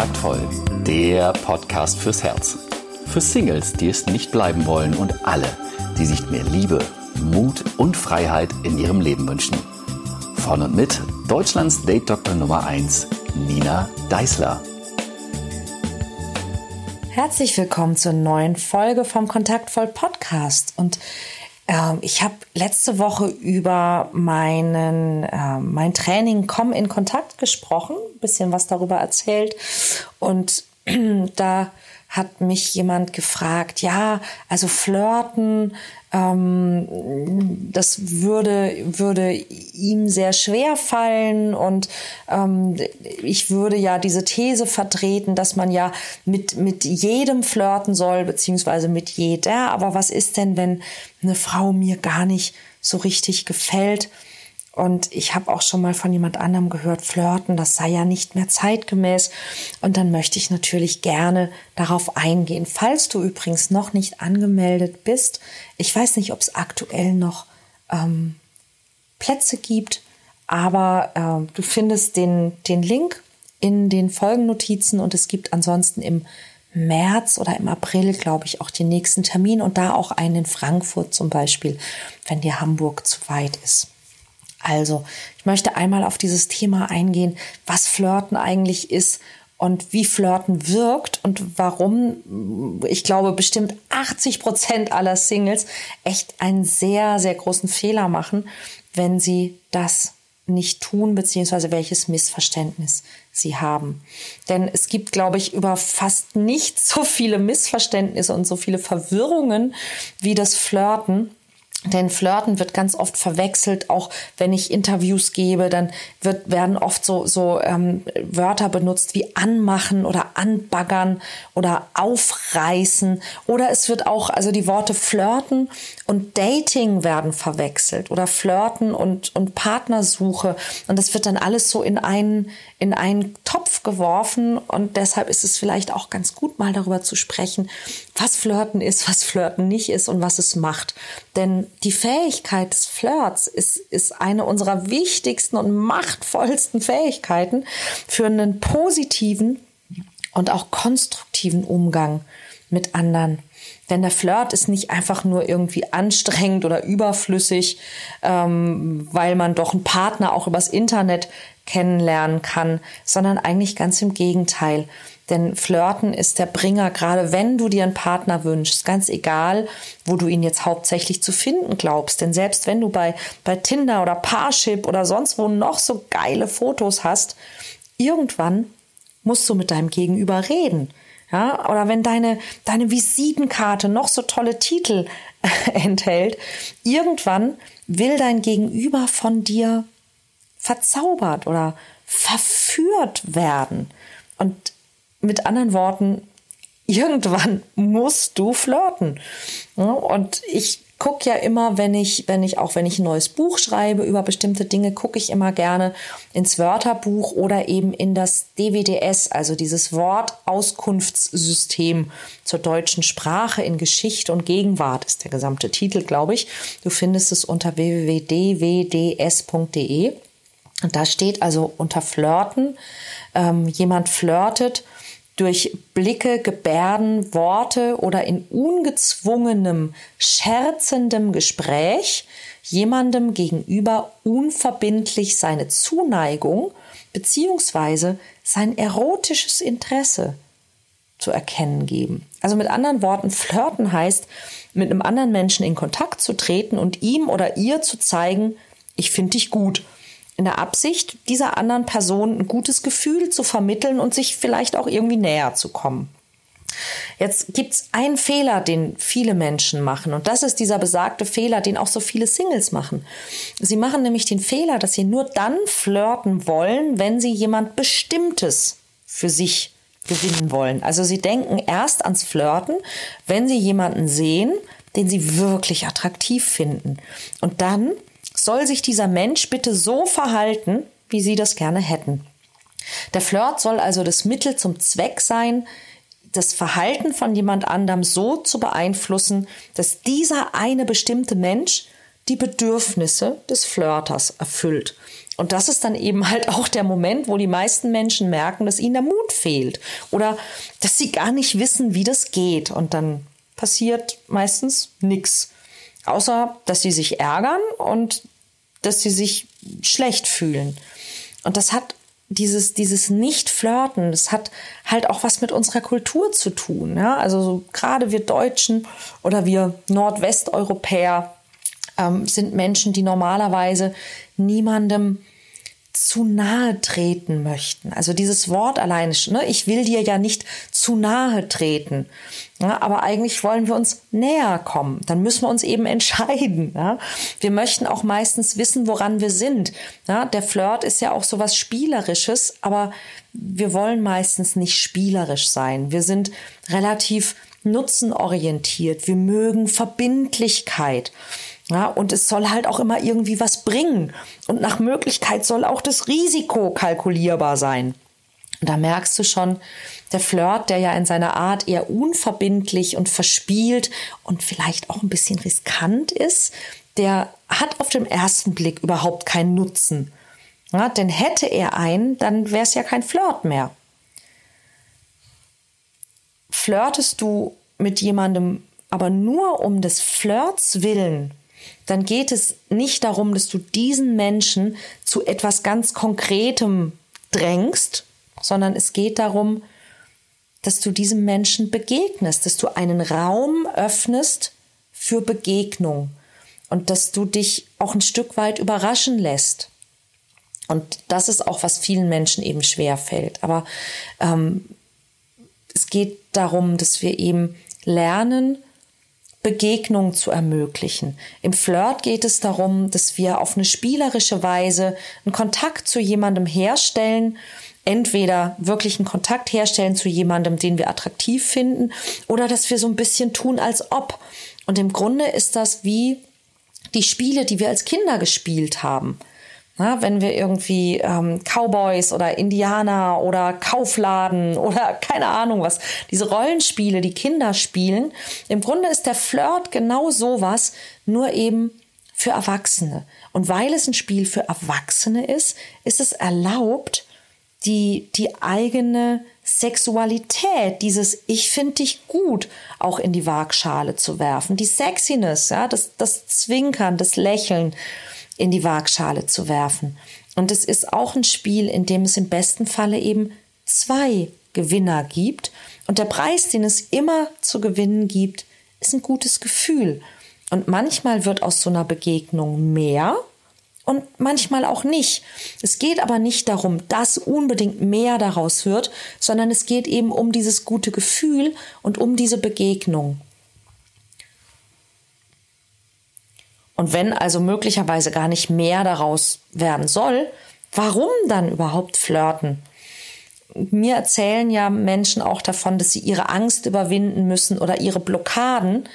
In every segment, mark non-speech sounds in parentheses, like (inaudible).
Kontaktvoll, der Podcast fürs Herz. Für Singles, die es nicht bleiben wollen und alle, die sich mehr Liebe, Mut und Freiheit in ihrem Leben wünschen. Von und mit Deutschlands Date-Doktor Nummer 1, Nina Deißler. Herzlich willkommen zur neuen Folge vom Kontaktvoll Podcast. Und ich habe letzte Woche über meinen, äh, mein Training Komm in Kontakt gesprochen, bisschen was darüber erzählt. Und (clears throat) da hat mich jemand gefragt, ja, also flirten, ähm, das würde, würde ihm sehr schwer fallen und ähm, ich würde ja diese These vertreten, dass man ja mit, mit jedem flirten soll, beziehungsweise mit jeder. Aber was ist denn, wenn eine Frau mir gar nicht so richtig gefällt? Und ich habe auch schon mal von jemand anderem gehört, flirten, das sei ja nicht mehr zeitgemäß. Und dann möchte ich natürlich gerne darauf eingehen. Falls du übrigens noch nicht angemeldet bist, ich weiß nicht, ob es aktuell noch ähm, Plätze gibt, aber äh, du findest den, den Link in den Folgennotizen und es gibt ansonsten im März oder im April, glaube ich, auch den nächsten Termin und da auch einen in Frankfurt zum Beispiel, wenn dir Hamburg zu weit ist. Also, ich möchte einmal auf dieses Thema eingehen, was Flirten eigentlich ist und wie Flirten wirkt und warum, ich glaube, bestimmt 80 Prozent aller Singles echt einen sehr, sehr großen Fehler machen, wenn sie das nicht tun, beziehungsweise welches Missverständnis sie haben. Denn es gibt, glaube ich, über fast nicht so viele Missverständnisse und so viele Verwirrungen wie das Flirten. Denn Flirten wird ganz oft verwechselt, auch wenn ich Interviews gebe, dann wird, werden oft so, so ähm, Wörter benutzt wie anmachen oder anbaggern oder aufreißen. Oder es wird auch, also die Worte flirten und Dating werden verwechselt oder flirten und, und Partnersuche. Und das wird dann alles so in einen, in einen Topf geworfen. Und deshalb ist es vielleicht auch ganz gut, mal darüber zu sprechen, was Flirten ist, was Flirten nicht ist und was es macht. Denn die Fähigkeit des Flirts ist, ist eine unserer wichtigsten und machtvollsten Fähigkeiten für einen positiven und auch konstruktiven Umgang mit anderen. Denn der Flirt ist nicht einfach nur irgendwie anstrengend oder überflüssig, ähm, weil man doch einen Partner auch übers Internet kennenlernen kann, sondern eigentlich ganz im Gegenteil. Denn Flirten ist der Bringer, gerade wenn du dir einen Partner wünschst, ganz egal, wo du ihn jetzt hauptsächlich zu finden glaubst. Denn selbst wenn du bei, bei Tinder oder Parship oder sonst wo noch so geile Fotos hast, irgendwann musst du mit deinem Gegenüber reden. Ja, oder wenn deine, deine Visitenkarte noch so tolle Titel (laughs) enthält, irgendwann will dein Gegenüber von dir verzaubert oder verführt werden. Und mit anderen Worten, irgendwann musst du flirten. Und ich gucke ja immer, wenn ich, wenn ich, auch wenn ich ein neues Buch schreibe über bestimmte Dinge, gucke ich immer gerne ins Wörterbuch oder eben in das DWDS, also dieses Wortauskunftssystem zur deutschen Sprache in Geschichte und Gegenwart ist der gesamte Titel, glaube ich. Du findest es unter www.dwds.de. Und da steht also unter Flirten, ähm, jemand flirtet durch Blicke, Gebärden, Worte oder in ungezwungenem, scherzendem Gespräch jemandem gegenüber unverbindlich seine Zuneigung bzw. sein erotisches Interesse zu erkennen geben. Also mit anderen Worten, flirten heißt, mit einem anderen Menschen in Kontakt zu treten und ihm oder ihr zu zeigen, ich finde dich gut in der Absicht, dieser anderen Person ein gutes Gefühl zu vermitteln und sich vielleicht auch irgendwie näher zu kommen. Jetzt gibt es einen Fehler, den viele Menschen machen, und das ist dieser besagte Fehler, den auch so viele Singles machen. Sie machen nämlich den Fehler, dass sie nur dann flirten wollen, wenn sie jemand Bestimmtes für sich gewinnen wollen. Also sie denken erst ans Flirten, wenn sie jemanden sehen, den sie wirklich attraktiv finden. Und dann soll sich dieser Mensch bitte so verhalten, wie Sie das gerne hätten. Der Flirt soll also das Mittel zum Zweck sein, das Verhalten von jemand anderem so zu beeinflussen, dass dieser eine bestimmte Mensch die Bedürfnisse des Flirters erfüllt. Und das ist dann eben halt auch der Moment, wo die meisten Menschen merken, dass ihnen der Mut fehlt oder dass sie gar nicht wissen, wie das geht. Und dann passiert meistens nichts. Außer, dass sie sich ärgern und dass sie sich schlecht fühlen. Und das hat dieses, dieses Nicht-Flirten, das hat halt auch was mit unserer Kultur zu tun. Ja? Also so, gerade wir Deutschen oder wir Nordwesteuropäer ähm, sind Menschen, die normalerweise niemandem zu nahe treten möchten. Also dieses Wort alleine, ne, ich will dir ja nicht zu nahe treten. Ja, aber eigentlich wollen wir uns näher kommen. Dann müssen wir uns eben entscheiden. Ja. Wir möchten auch meistens wissen, woran wir sind. Ja, der Flirt ist ja auch so was Spielerisches, aber wir wollen meistens nicht spielerisch sein. Wir sind relativ nutzenorientiert. Wir mögen Verbindlichkeit. Ja, und es soll halt auch immer irgendwie was bringen. Und nach Möglichkeit soll auch das Risiko kalkulierbar sein. Und da merkst du schon, der Flirt, der ja in seiner Art eher unverbindlich und verspielt und vielleicht auch ein bisschen riskant ist, der hat auf den ersten Blick überhaupt keinen Nutzen. Ja, denn hätte er einen, dann wäre es ja kein Flirt mehr. Flirtest du mit jemandem aber nur um des Flirts willen, dann geht es nicht darum, dass du diesen Menschen zu etwas ganz Konkretem drängst, sondern es geht darum, dass du diesem Menschen begegnest, dass du einen Raum öffnest für Begegnung und dass du dich auch ein Stück weit überraschen lässt. Und das ist auch, was vielen Menschen eben schwer fällt. Aber ähm, es geht darum, dass wir eben lernen, Begegnung zu ermöglichen. Im Flirt geht es darum, dass wir auf eine spielerische Weise einen Kontakt zu jemandem herstellen, entweder wirklich einen Kontakt herstellen zu jemandem, den wir attraktiv finden, oder dass wir so ein bisschen tun, als ob. Und im Grunde ist das wie die Spiele, die wir als Kinder gespielt haben. Na, wenn wir irgendwie ähm, Cowboys oder Indianer oder Kaufladen (laughs) oder keine Ahnung was, diese Rollenspiele, die Kinder spielen, im Grunde ist der Flirt genau sowas, nur eben für Erwachsene. Und weil es ein Spiel für Erwachsene ist, ist es erlaubt, die, die eigene Sexualität, dieses Ich finde dich gut, auch in die Waagschale zu werfen. Die Sexiness, ja, das, das Zwinkern, das Lächeln in die Waagschale zu werfen. Und es ist auch ein Spiel, in dem es im besten Falle eben zwei Gewinner gibt. Und der Preis, den es immer zu gewinnen gibt, ist ein gutes Gefühl. Und manchmal wird aus so einer Begegnung mehr und manchmal auch nicht. Es geht aber nicht darum, dass unbedingt mehr daraus wird, sondern es geht eben um dieses gute Gefühl und um diese Begegnung. Und wenn also möglicherweise gar nicht mehr daraus werden soll, warum dann überhaupt flirten? Mir erzählen ja Menschen auch davon, dass sie ihre Angst überwinden müssen oder ihre Blockaden.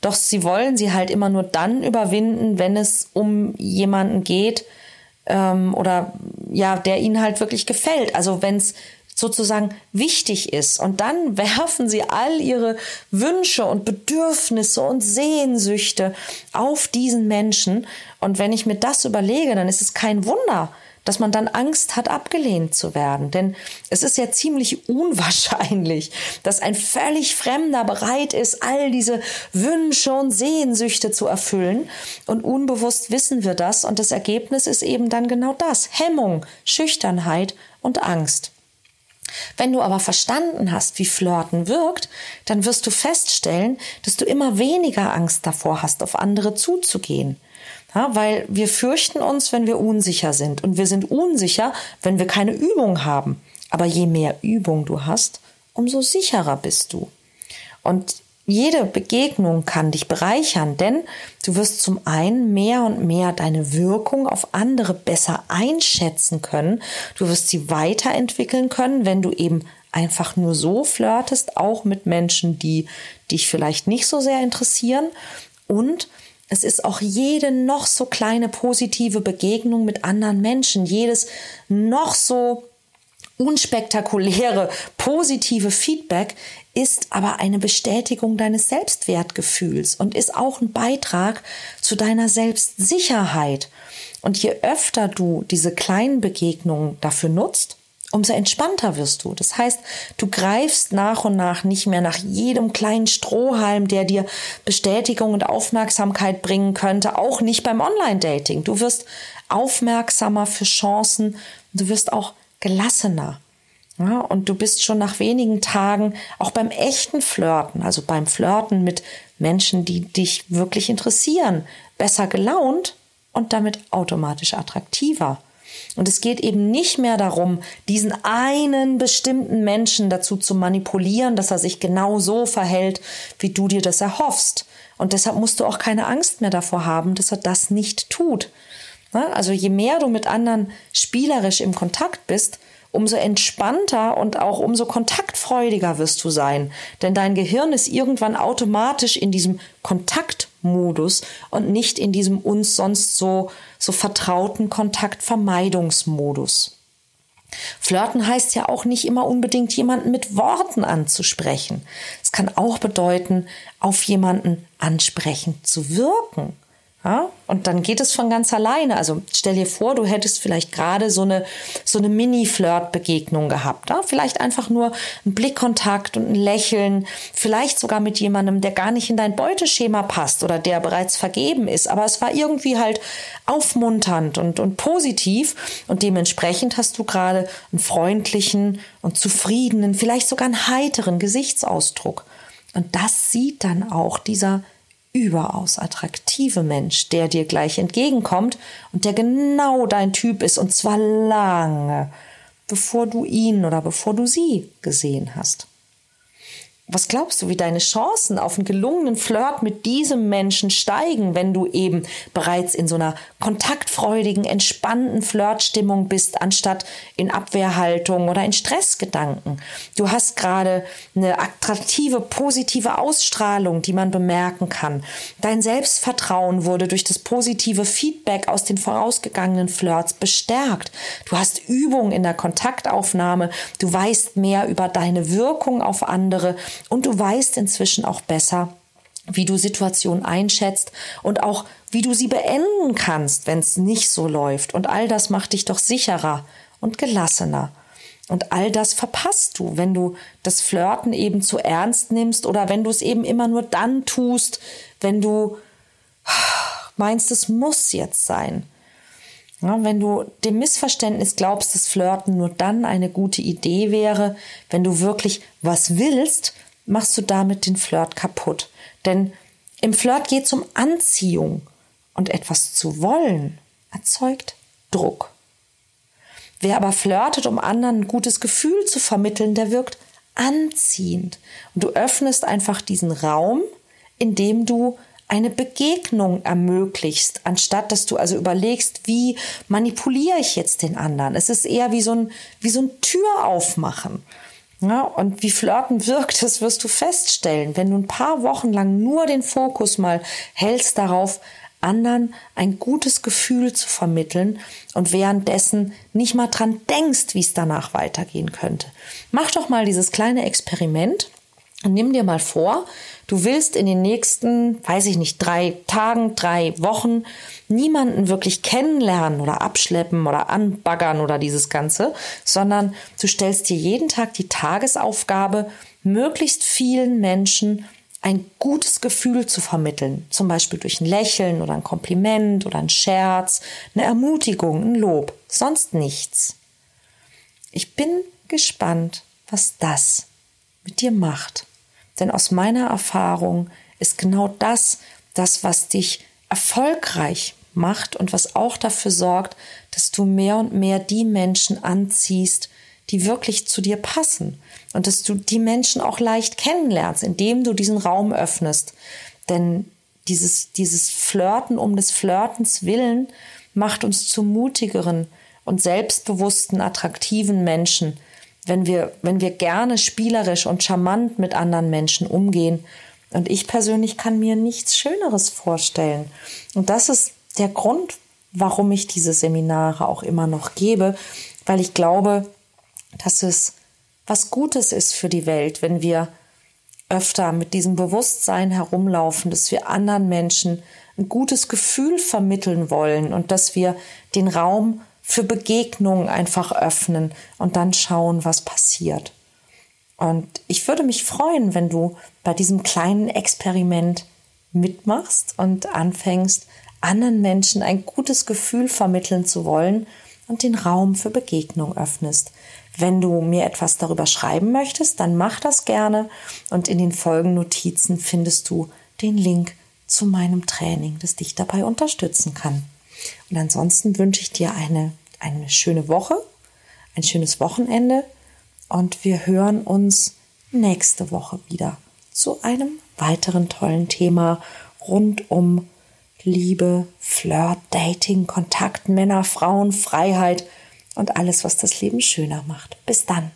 Doch sie wollen sie halt immer nur dann überwinden, wenn es um jemanden geht ähm, oder ja, der ihnen halt wirklich gefällt. Also wenn es sozusagen wichtig ist. Und dann (laughs) werfen sie all ihre Wünsche und Bedürfnisse und Sehnsüchte auf diesen Menschen. Und wenn ich mir das überlege, dann ist es kein Wunder, dass man dann Angst hat, abgelehnt zu werden. Denn es ist ja ziemlich unwahrscheinlich, dass ein völlig Fremder bereit ist, all diese Wünsche und Sehnsüchte zu erfüllen. Und unbewusst wissen wir das. Und das Ergebnis ist eben dann genau das. Hemmung, Schüchternheit und Angst. Wenn du aber verstanden hast, wie Flirten wirkt, dann wirst du feststellen, dass du immer weniger Angst davor hast, auf andere zuzugehen. Ja, weil wir fürchten uns, wenn wir unsicher sind. Und wir sind unsicher, wenn wir keine Übung haben. Aber je mehr Übung du hast, umso sicherer bist du. Und jede Begegnung kann dich bereichern, denn du wirst zum einen mehr und mehr deine Wirkung auf andere besser einschätzen können. Du wirst sie weiterentwickeln können, wenn du eben einfach nur so flirtest, auch mit Menschen, die dich vielleicht nicht so sehr interessieren. Und es ist auch jede noch so kleine positive Begegnung mit anderen Menschen, jedes noch so unspektakuläre, positive Feedback ist aber eine Bestätigung deines Selbstwertgefühls und ist auch ein Beitrag zu deiner Selbstsicherheit. Und je öfter du diese kleinen Begegnungen dafür nutzt, umso entspannter wirst du. Das heißt, du greifst nach und nach nicht mehr nach jedem kleinen Strohhalm, der dir Bestätigung und Aufmerksamkeit bringen könnte, auch nicht beim Online-Dating. Du wirst aufmerksamer für Chancen, du wirst auch gelassener. Ja, und du bist schon nach wenigen Tagen auch beim echten Flirten, also beim Flirten mit Menschen, die dich wirklich interessieren, besser gelaunt und damit automatisch attraktiver. Und es geht eben nicht mehr darum, diesen einen bestimmten Menschen dazu zu manipulieren, dass er sich genau so verhält, wie du dir das erhoffst. Und deshalb musst du auch keine Angst mehr davor haben, dass er das nicht tut. Also je mehr du mit anderen spielerisch im Kontakt bist, umso entspannter und auch umso kontaktfreudiger wirst du sein. Denn dein Gehirn ist irgendwann automatisch in diesem Kontaktmodus und nicht in diesem uns sonst so, so vertrauten Kontaktvermeidungsmodus. Flirten heißt ja auch nicht immer unbedingt jemanden mit Worten anzusprechen. Es kann auch bedeuten, auf jemanden ansprechend zu wirken. Ja? Und dann geht es von ganz alleine. Also stell dir vor, du hättest vielleicht gerade so eine, so eine Mini-Flirt-Begegnung gehabt. Ja? Vielleicht einfach nur ein Blickkontakt und ein Lächeln. Vielleicht sogar mit jemandem, der gar nicht in dein Beuteschema passt oder der bereits vergeben ist. Aber es war irgendwie halt aufmunternd und, und positiv. Und dementsprechend hast du gerade einen freundlichen und zufriedenen, vielleicht sogar einen heiteren Gesichtsausdruck. Und das sieht dann auch dieser überaus attraktive Mensch, der dir gleich entgegenkommt und der genau dein Typ ist und zwar lange, bevor du ihn oder bevor du sie gesehen hast. Was glaubst du, wie deine Chancen auf einen gelungenen Flirt mit diesem Menschen steigen, wenn du eben bereits in so einer kontaktfreudigen, entspannten Flirtstimmung bist, anstatt in Abwehrhaltung oder in Stressgedanken? Du hast gerade eine attraktive, positive Ausstrahlung, die man bemerken kann. Dein Selbstvertrauen wurde durch das positive Feedback aus den vorausgegangenen Flirts bestärkt. Du hast Übung in der Kontaktaufnahme. Du weißt mehr über deine Wirkung auf andere und du weißt inzwischen auch besser, wie du Situationen einschätzt und auch wie du sie beenden kannst, wenn es nicht so läuft. Und all das macht dich doch sicherer und gelassener. Und all das verpasst du, wenn du das Flirten eben zu ernst nimmst oder wenn du es eben immer nur dann tust, wenn du meinst, es muss jetzt sein. Ja, wenn du dem Missverständnis glaubst, dass Flirten nur dann eine gute Idee wäre, wenn du wirklich was willst machst du damit den Flirt kaputt. Denn im Flirt geht es um Anziehung und etwas zu wollen erzeugt Druck. Wer aber flirtet, um anderen ein gutes Gefühl zu vermitteln, der wirkt anziehend. Und du öffnest einfach diesen Raum, in dem du eine Begegnung ermöglichst, anstatt dass du also überlegst, wie manipuliere ich jetzt den anderen. Es ist eher wie so ein, wie so ein Tür aufmachen. Ja, und wie Flirten wirkt, das wirst du feststellen, wenn du ein paar Wochen lang nur den Fokus mal hältst darauf, anderen ein gutes Gefühl zu vermitteln und währenddessen nicht mal dran denkst, wie es danach weitergehen könnte. Mach doch mal dieses kleine Experiment nimm dir mal vor, du willst in den nächsten, weiß ich nicht, drei Tagen, drei Wochen niemanden wirklich kennenlernen oder abschleppen oder anbaggern oder dieses Ganze, sondern du stellst dir jeden Tag die Tagesaufgabe, möglichst vielen Menschen ein gutes Gefühl zu vermitteln, zum Beispiel durch ein Lächeln oder ein Kompliment oder ein Scherz, eine Ermutigung, ein Lob, sonst nichts. Ich bin gespannt, was das mit dir macht. Denn aus meiner Erfahrung ist genau das das, was dich erfolgreich macht und was auch dafür sorgt, dass du mehr und mehr die Menschen anziehst, die wirklich zu dir passen und dass du die Menschen auch leicht kennenlernst, indem du diesen Raum öffnest. Denn dieses, dieses Flirten um des Flirtens willen macht uns zu mutigeren und selbstbewussten, attraktiven Menschen, wenn wir, wenn wir gerne spielerisch und charmant mit anderen Menschen umgehen. Und ich persönlich kann mir nichts Schöneres vorstellen. Und das ist der Grund, warum ich diese Seminare auch immer noch gebe, weil ich glaube, dass es was Gutes ist für die Welt, wenn wir öfter mit diesem Bewusstsein herumlaufen, dass wir anderen Menschen ein gutes Gefühl vermitteln wollen und dass wir den Raum für Begegnungen einfach öffnen und dann schauen, was passiert. Und ich würde mich freuen, wenn du bei diesem kleinen Experiment mitmachst und anfängst, anderen Menschen ein gutes Gefühl vermitteln zu wollen und den Raum für Begegnung öffnest. Wenn du mir etwas darüber schreiben möchtest, dann mach das gerne und in den Folgennotizen findest du den Link zu meinem Training, das dich dabei unterstützen kann. Und ansonsten wünsche ich dir eine, eine schöne Woche, ein schönes Wochenende und wir hören uns nächste Woche wieder zu einem weiteren tollen Thema rund um Liebe, Flirt, Dating, Kontakt, Männer, Frauen, Freiheit und alles, was das Leben schöner macht. Bis dann.